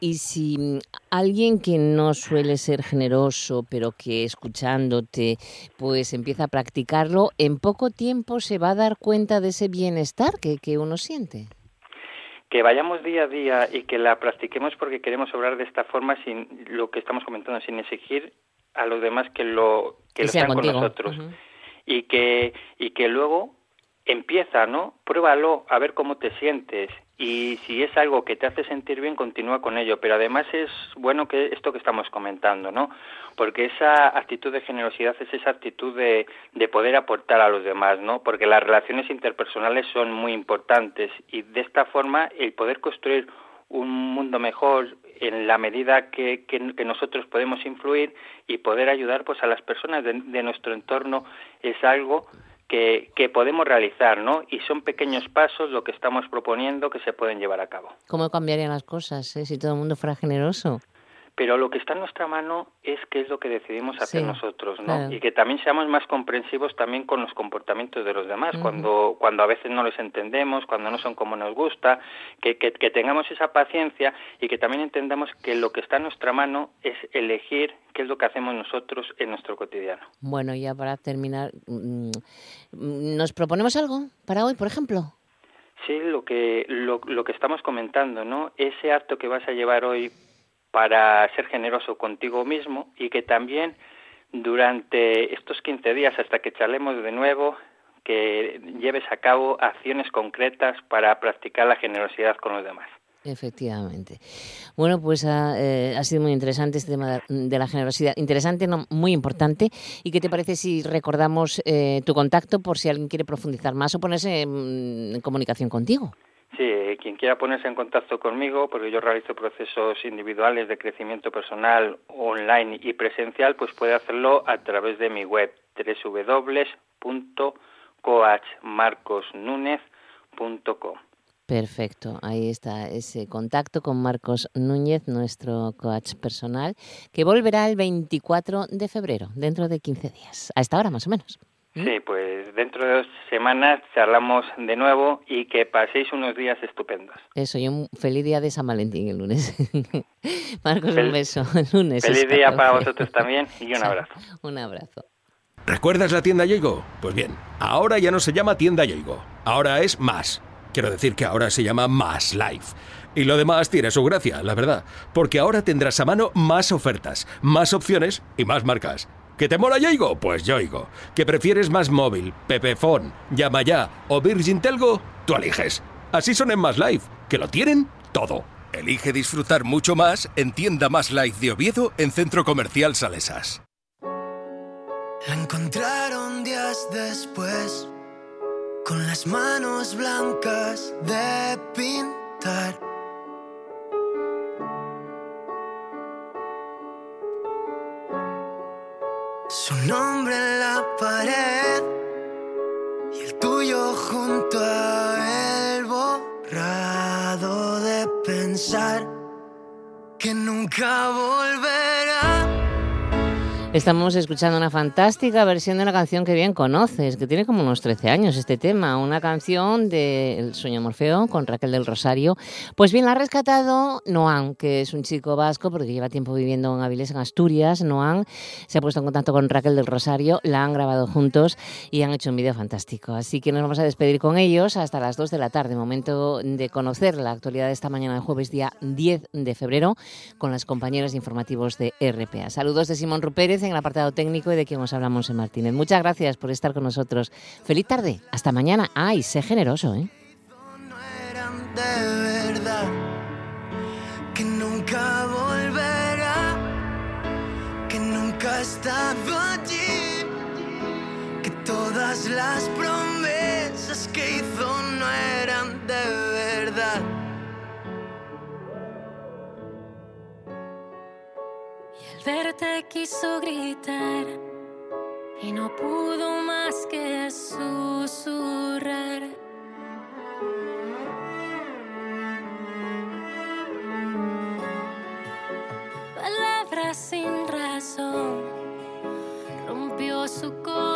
Y si mm, alguien que no suele ser generoso, pero que escuchándote, pues empieza a practicarlo, en poco tiempo se va a dar cuenta de ese bienestar que, que uno siente. Que vayamos día a día y que la practiquemos porque queremos obrar de esta forma sin lo que estamos comentando, sin exigir a los demás que lo que, lo sean con nosotros. Y que y que luego empieza, ¿no? Pruébalo a ver cómo te sientes y si es algo que te hace sentir bien, continúa con ello. Pero además es bueno que esto que estamos comentando, ¿no? Porque esa actitud de generosidad es esa actitud de, de poder aportar a los demás, ¿no? Porque las relaciones interpersonales son muy importantes y de esta forma el poder construir un mundo mejor en la medida que, que, nosotros podemos influir y poder ayudar pues a las personas de nuestro entorno es algo que, podemos realizar, ¿no? Y son pequeños pasos lo que estamos proponiendo que se pueden llevar a cabo. ¿Cómo cambiarían las cosas eh, si todo el mundo fuera generoso? Pero lo que está en nuestra mano es qué es lo que decidimos hacer nosotros, ¿no? Y que también seamos más comprensivos también con los comportamientos de los demás, cuando cuando a veces no les entendemos, cuando no son como nos gusta, que, que, tengamos esa paciencia y que también entendamos que lo que está en nuestra mano es elegir qué es lo que hacemos nosotros en nuestro cotidiano. Bueno, ya para terminar, mm, ¿nos proponemos algo para hoy, por ejemplo? Sí, lo que, lo, lo que estamos comentando, ¿no? Ese acto que vas a llevar hoy para ser generoso contigo mismo y que también durante estos 15 días hasta que charlemos de nuevo que lleves a cabo acciones concretas para practicar la generosidad con los demás. Efectivamente. Bueno, pues ha, eh, ha, sido muy interesante este tema de la generosidad. Interesante, no, muy importante. ¿Y qué te parece si recordamos eh, tu contacto por si alguien quiere profundizar más o ponerse en comunicación contigo? Sí, quien quiera ponerse en contacto conmigo, porque yo realizo procesos individuales de crecimiento personal online y presencial, pues puede hacerlo a través de mi web www.coachmarcosnunez.com. Perfecto, ahí está ese contacto con Marcos Núñez, nuestro coach personal, que volverá el 24 de febrero, dentro de 15 días. A esta hora más o menos. ¿Mm? Sí, pues dentro de dos semanas charlamos de nuevo y que paséis unos días estupendos. Eso, y un feliz día de San Valentín el lunes. Marcos, un beso. El lunes. Feliz día para vosotros también y un abrazo. un abrazo. ¿Recuerdas la tienda Yoigo? Pues bien, ahora ya no se llama tienda Yoigo, ahora es Más. Quiero decir que ahora se llama Más Life. Y lo demás tiene su gracia, la verdad, porque ahora tendrás a mano más ofertas, más opciones y más marcas. ¿Que te mola Yoigo? Pues Yoigo. ¿Que prefieres más móvil, Pepefon, Llama Ya o Virgin Telgo? Tú eliges. Así son en Más Life, que lo tienen todo. Elige disfrutar mucho más en Tienda Más Life de Oviedo en Centro Comercial Salesas. La encontraron días después, con las manos blancas de pintar. Su nombre en la pared y el tuyo junto a él borrado de pensar que nunca volverá. Estamos escuchando una fantástica versión de una canción que bien conoces, que tiene como unos 13 años este tema, una canción de El sueño Morfeo con Raquel del Rosario. Pues bien, la ha rescatado Noan, que es un chico vasco porque lleva tiempo viviendo en Avilés, en Asturias. Noan se ha puesto en contacto con Raquel del Rosario, la han grabado juntos y han hecho un vídeo fantástico. Así que nos vamos a despedir con ellos hasta las 2 de la tarde, momento de conocer la actualidad de esta mañana de jueves día 10 de febrero con las compañeras informativos de RPA. Saludos de Simón Rupérez en el apartado técnico y de quien os hablamos en Martínez. Muchas gracias por estar con nosotros. Feliz tarde. Hasta mañana. Ay, sé generoso, ¿eh? todas las promesas que hizo verte quiso gritar y no pudo más que susurrar. Palabras sin razón rompió su corazón